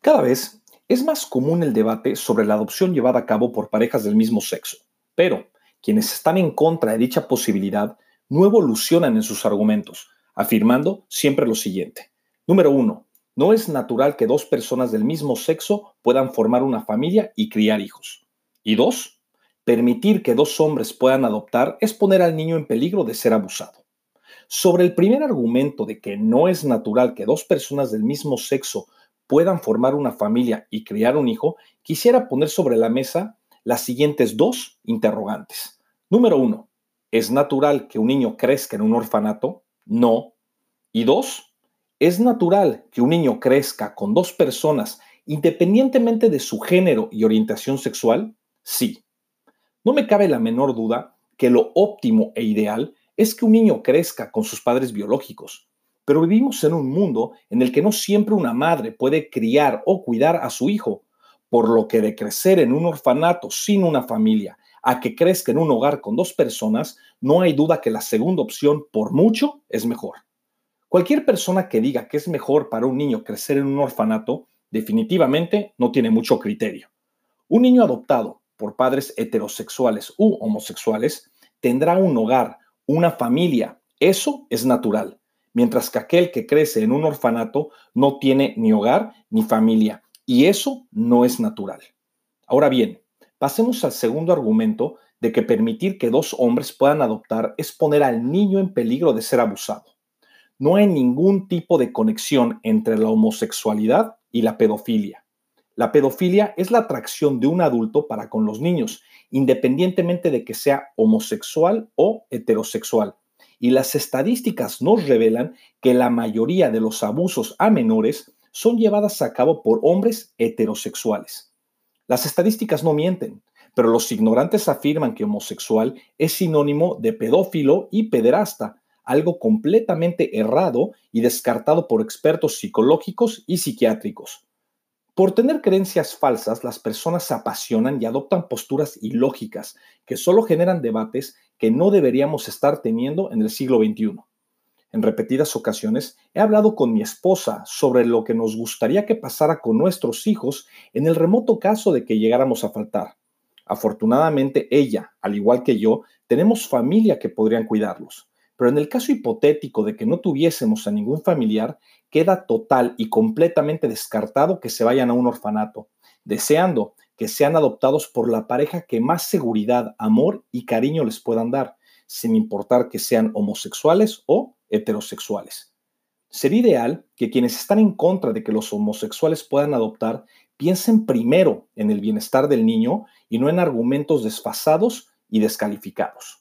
Cada vez es más común el debate sobre la adopción llevada a cabo por parejas del mismo sexo, pero quienes están en contra de dicha posibilidad no evolucionan en sus argumentos, afirmando siempre lo siguiente. Número uno, no es natural que dos personas del mismo sexo puedan formar una familia y criar hijos. Y dos, permitir que dos hombres puedan adoptar es poner al niño en peligro de ser abusado. Sobre el primer argumento de que no es natural que dos personas del mismo sexo puedan formar una familia y criar un hijo, quisiera poner sobre la mesa las siguientes dos interrogantes. Número uno, ¿es natural que un niño crezca en un orfanato? No. Y dos, ¿es natural que un niño crezca con dos personas independientemente de su género y orientación sexual? Sí. No me cabe la menor duda que lo óptimo e ideal es que un niño crezca con sus padres biológicos, pero vivimos en un mundo en el que no siempre una madre puede criar o cuidar a su hijo, por lo que de crecer en un orfanato sin una familia a que crezca en un hogar con dos personas, no hay duda que la segunda opción, por mucho, es mejor. Cualquier persona que diga que es mejor para un niño crecer en un orfanato, definitivamente no tiene mucho criterio. Un niño adoptado por padres heterosexuales u homosexuales tendrá un hogar, una familia, eso es natural mientras que aquel que crece en un orfanato no tiene ni hogar ni familia, y eso no es natural. Ahora bien, pasemos al segundo argumento de que permitir que dos hombres puedan adoptar es poner al niño en peligro de ser abusado. No hay ningún tipo de conexión entre la homosexualidad y la pedofilia. La pedofilia es la atracción de un adulto para con los niños, independientemente de que sea homosexual o heterosexual y las estadísticas nos revelan que la mayoría de los abusos a menores son llevadas a cabo por hombres heterosexuales. Las estadísticas no mienten, pero los ignorantes afirman que homosexual es sinónimo de pedófilo y pederasta, algo completamente errado y descartado por expertos psicológicos y psiquiátricos. Por tener creencias falsas, las personas se apasionan y adoptan posturas ilógicas que solo generan debates que no deberíamos estar teniendo en el siglo XXI. En repetidas ocasiones he hablado con mi esposa sobre lo que nos gustaría que pasara con nuestros hijos en el remoto caso de que llegáramos a faltar. Afortunadamente ella, al igual que yo, tenemos familia que podrían cuidarlos. Pero en el caso hipotético de que no tuviésemos a ningún familiar, queda total y completamente descartado que se vayan a un orfanato, deseando que sean adoptados por la pareja que más seguridad, amor y cariño les puedan dar, sin importar que sean homosexuales o heterosexuales. Sería ideal que quienes están en contra de que los homosexuales puedan adoptar piensen primero en el bienestar del niño y no en argumentos desfasados y descalificados.